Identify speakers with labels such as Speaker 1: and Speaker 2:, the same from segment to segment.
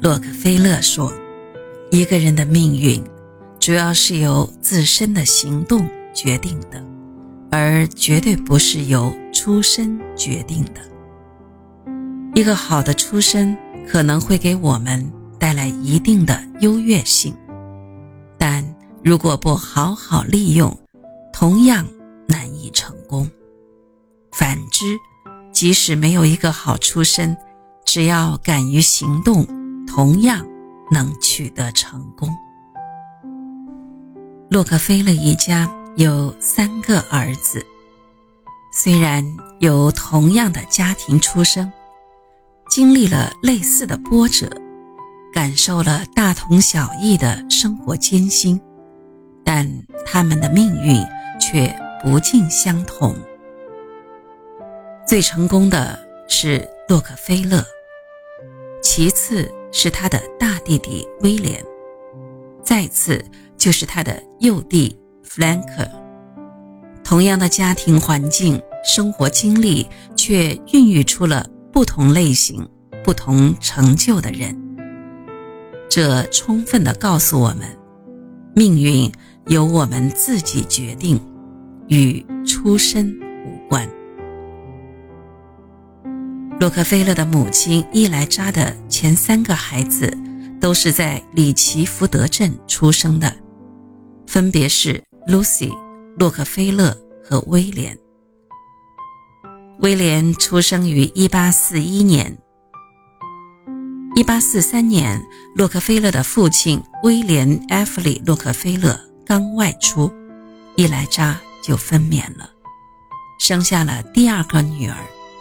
Speaker 1: 洛克菲勒说：“一个人的命运，主要是由自身的行动决定的，而绝对不是由出身决定的。一个好的出身可能会给我们带来一定的优越性，但如果不好好利用，同样难以成功。反之，即使没有一个好出身，只要敢于行动。”同样能取得成功。洛克菲勒一家有三个儿子，虽然有同样的家庭出生，经历了类似的波折，感受了大同小异的生活艰辛，但他们的命运却不尽相同。最成功的是洛克菲勒，其次。是他的大弟弟威廉，再次就是他的幼弟弗兰克。同样的家庭环境、生活经历，却孕育出了不同类型、不同成就的人。这充分地告诉我们，命运由我们自己决定，与出身洛克菲勒的母亲伊莱扎的前三个孩子都是在里奇福德镇出生的，分别是 Lucy、洛克菲勒和威廉。威廉出生于1841年。1843年，洛克菲勒的父亲威廉·埃弗里·洛克菲勒刚外出，伊莱扎就分娩了，生下了第二个女儿，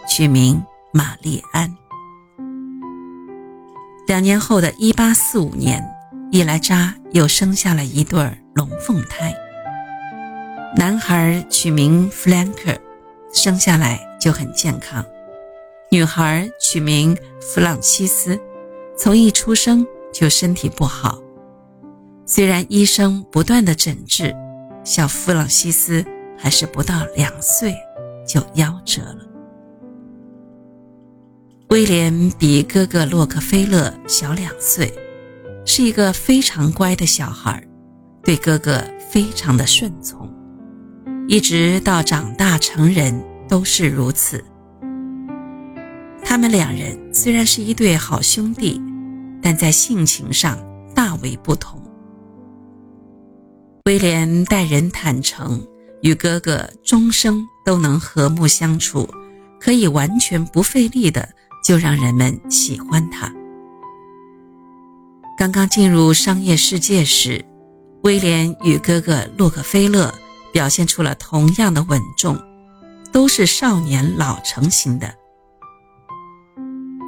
Speaker 1: 取名。玛丽安。两年后的一八四五年，伊莱扎又生下了一对龙凤胎。男孩取名弗兰克，生下来就很健康；女孩取名弗朗西斯，从一出生就身体不好。虽然医生不断的诊治，小弗朗西斯还是不到两岁就夭折了。威廉比哥哥洛克菲勒小两岁，是一个非常乖的小孩，对哥哥非常的顺从，一直到长大成人都是如此。他们两人虽然是一对好兄弟，但在性情上大为不同。威廉待人坦诚，与哥哥终生都能和睦相处，可以完全不费力的。就让人们喜欢他。刚刚进入商业世界时，威廉与哥哥洛克菲勒表现出了同样的稳重，都是少年老成型的。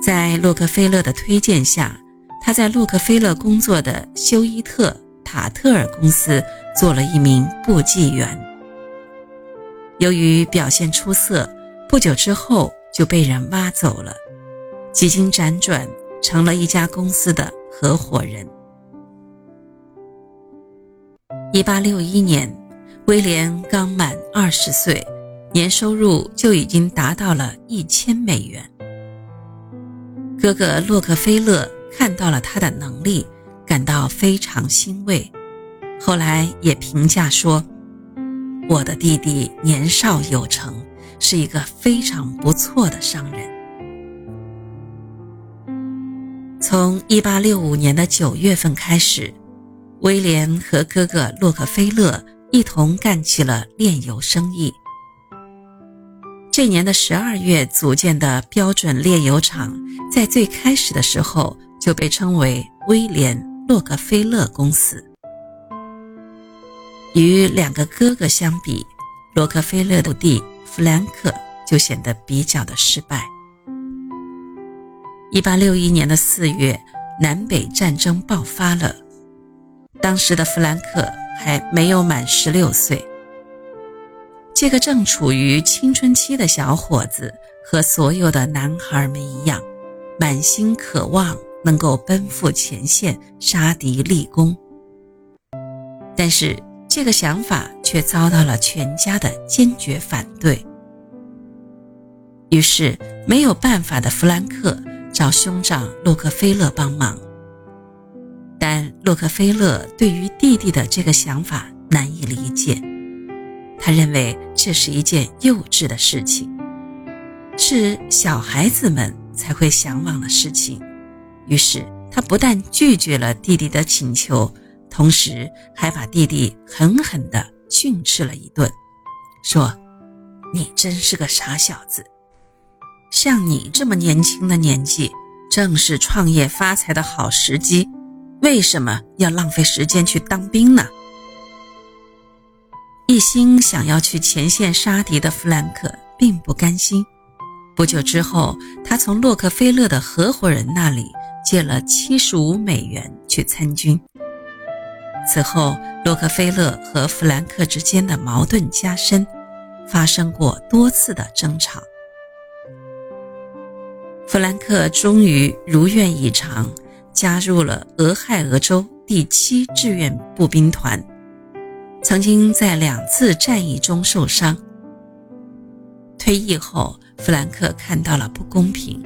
Speaker 1: 在洛克菲勒的推荐下，他在洛克菲勒工作的休伊特塔特尔公司做了一名簿记员。由于表现出色，不久之后就被人挖走了。几经辗转，成了一家公司的合伙人。一八六一年，威廉刚满二十岁，年收入就已经达到了一千美元。哥哥洛克菲勒看到了他的能力，感到非常欣慰，后来也评价说：“我的弟弟年少有成，是一个非常不错的商人。”从1865年的9月份开始，威廉和哥哥洛克菲勒一同干起了炼油生意。这年的12月组建的标准炼油厂，在最开始的时候就被称为威廉·洛克菲勒公司。与两个哥哥相比，洛克菲勒的弟弗兰克就显得比较的失败。一八六一年的四月，南北战争爆发了。当时的弗兰克还没有满十六岁。这个正处于青春期的小伙子，和所有的男孩们一样，满心渴望能够奔赴前线杀敌立功。但是这个想法却遭到了全家的坚决反对。于是没有办法的弗兰克。找兄长洛克菲勒帮忙，但洛克菲勒对于弟弟的这个想法难以理解，他认为这是一件幼稚的事情，是小孩子们才会向往的事情。于是他不但拒绝了弟弟的请求，同时还把弟弟狠狠地训斥了一顿，说：“你真是个傻小子，像你这么年轻的年纪，正是创业发财的好时机。”为什么要浪费时间去当兵呢？一心想要去前线杀敌的弗兰克并不甘心。不久之后，他从洛克菲勒的合伙人那里借了七十五美元去参军。此后，洛克菲勒和弗兰克之间的矛盾加深，发生过多次的争吵。弗兰克终于如愿以偿。加入了俄亥俄州第七志愿步兵团，曾经在两次战役中受伤。退役后，弗兰克看到了不公平。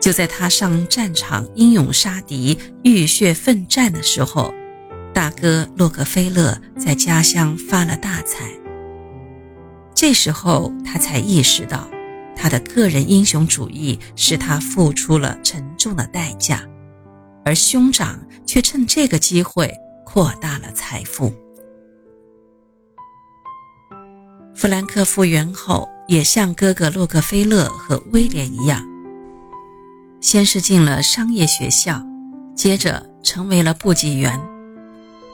Speaker 1: 就在他上战场英勇杀敌、浴血奋战的时候，大哥洛克菲勒在家乡发了大财。这时候，他才意识到，他的个人英雄主义使他付出了沉重的代价。而兄长却趁这个机会扩大了财富。弗兰克复原后，也像哥哥洛克菲勒和威廉一样，先是进了商业学校，接着成为了部级员。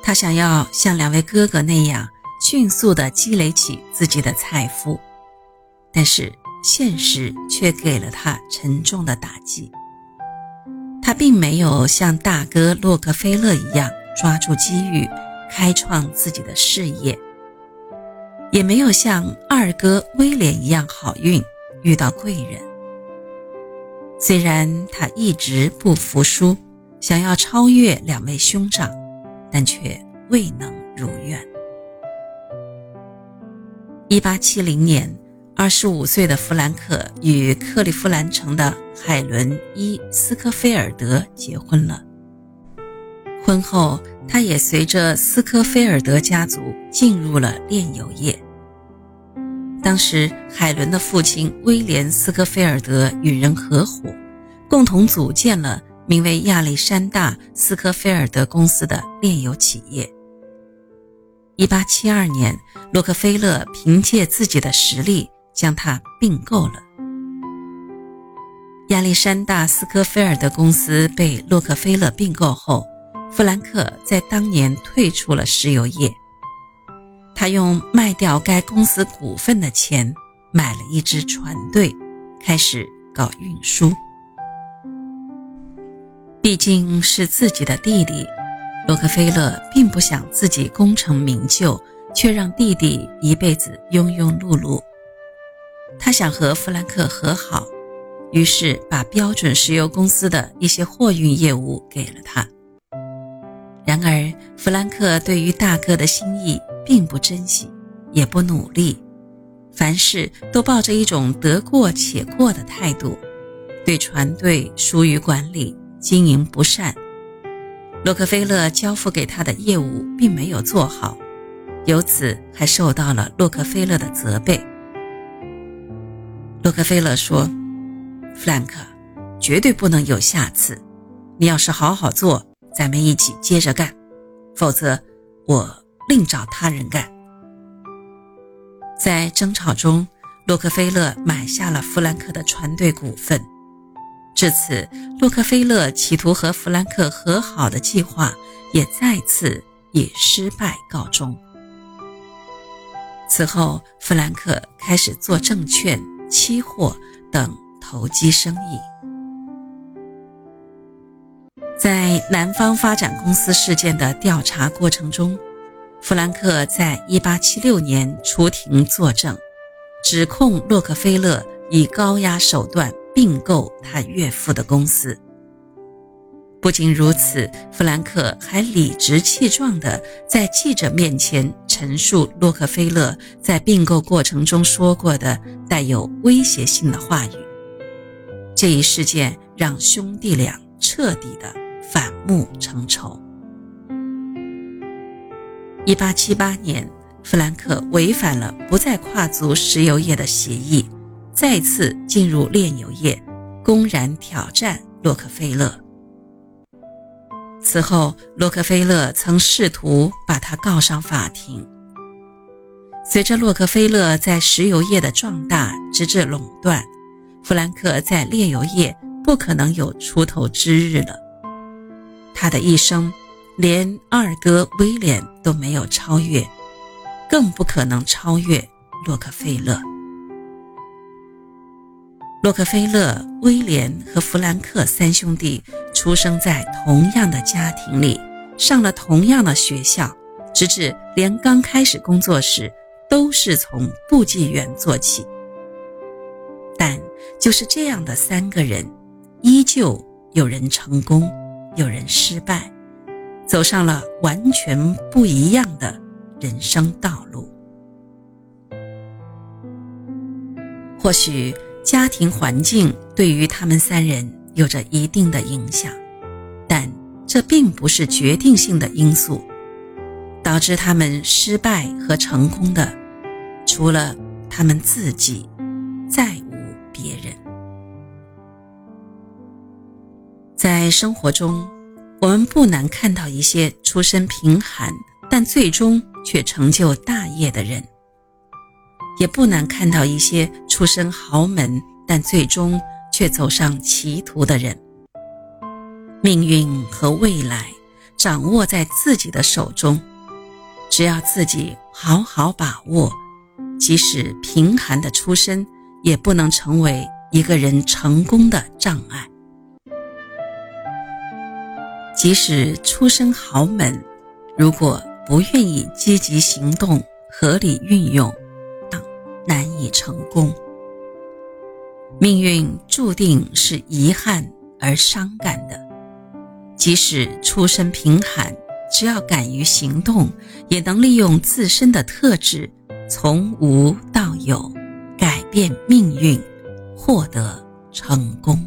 Speaker 1: 他想要像两位哥哥那样迅速地积累起自己的财富，但是现实却给了他沉重的打击。他并没有像大哥洛克菲勒一样抓住机遇，开创自己的事业，也没有像二哥威廉一样好运，遇到贵人。虽然他一直不服输，想要超越两位兄长，但却未能如愿。一八七零年。二十五岁的弗兰克与克利夫兰城的海伦伊斯科菲尔德结婚了。婚后，他也随着斯科菲尔德家族进入了炼油业。当时，海伦的父亲威廉斯科菲尔德与人合伙，共同组建了名为亚历山大斯科菲尔德公司的炼油企业。一八七二年，洛克菲勒凭借自己的实力。将它并购了。亚历山大斯科菲尔德公司被洛克菲勒并购后，弗兰克在当年退出了石油业。他用卖掉该公司股份的钱买了一支船队，开始搞运输。毕竟是自己的弟弟，洛克菲勒并不想自己功成名就，却让弟弟一辈子庸庸碌碌。他想和弗兰克和好，于是把标准石油公司的一些货运业务给了他。然而，弗兰克对于大哥的心意并不珍惜，也不努力，凡事都抱着一种得过且过的态度，对船队疏于管理，经营不善。洛克菲勒交付给他的业务并没有做好，由此还受到了洛克菲勒的责备。洛克菲勒说：“弗兰克，绝对不能有下次。你要是好好做，咱们一起接着干；否则，我另找他人干。”在争吵中，洛克菲勒买下了弗兰克的船队股份。至此，洛克菲勒企图和弗兰克和好的计划也再次以失败告终。此后，弗兰克开始做证券。期货等投机生意，在南方发展公司事件的调查过程中，弗兰克在1876年出庭作证，指控洛克菲勒以高压手段并购他岳父的公司。不仅如此，弗兰克还理直气壮地在记者面前陈述洛克菲勒在并购过程中说过的带有威胁性的话语。这一事件让兄弟俩彻底的反目成仇。1878年，弗兰克违反了不再跨足石油业的协议，再次进入炼油业，公然挑战洛克菲勒。此后，洛克菲勒曾试图把他告上法庭。随着洛克菲勒在石油业的壮大，直至垄断，弗兰克在炼油业不可能有出头之日了。他的一生，连二哥威廉都没有超越，更不可能超越洛克菲勒。洛克菲勒、威廉和弗兰克三兄弟出生在同样的家庭里，上了同样的学校，直至连刚开始工作时，都是从部记员做起。但就是这样的三个人，依旧有人成功，有人失败，走上了完全不一样的人生道路。或许。家庭环境对于他们三人有着一定的影响，但这并不是决定性的因素。导致他们失败和成功的，除了他们自己，再无别人。在生活中，我们不难看到一些出身贫寒但最终却成就大业的人。也不难看到一些出身豪门但最终却走上歧途的人。命运和未来掌握在自己的手中，只要自己好好把握，即使贫寒的出身，也不能成为一个人成功的障碍。即使出身豪门，如果不愿意积极行动、合理运用。难以成功，命运注定是遗憾而伤感的。即使出身贫寒，只要敢于行动，也能利用自身的特质，从无到有，改变命运，获得成功。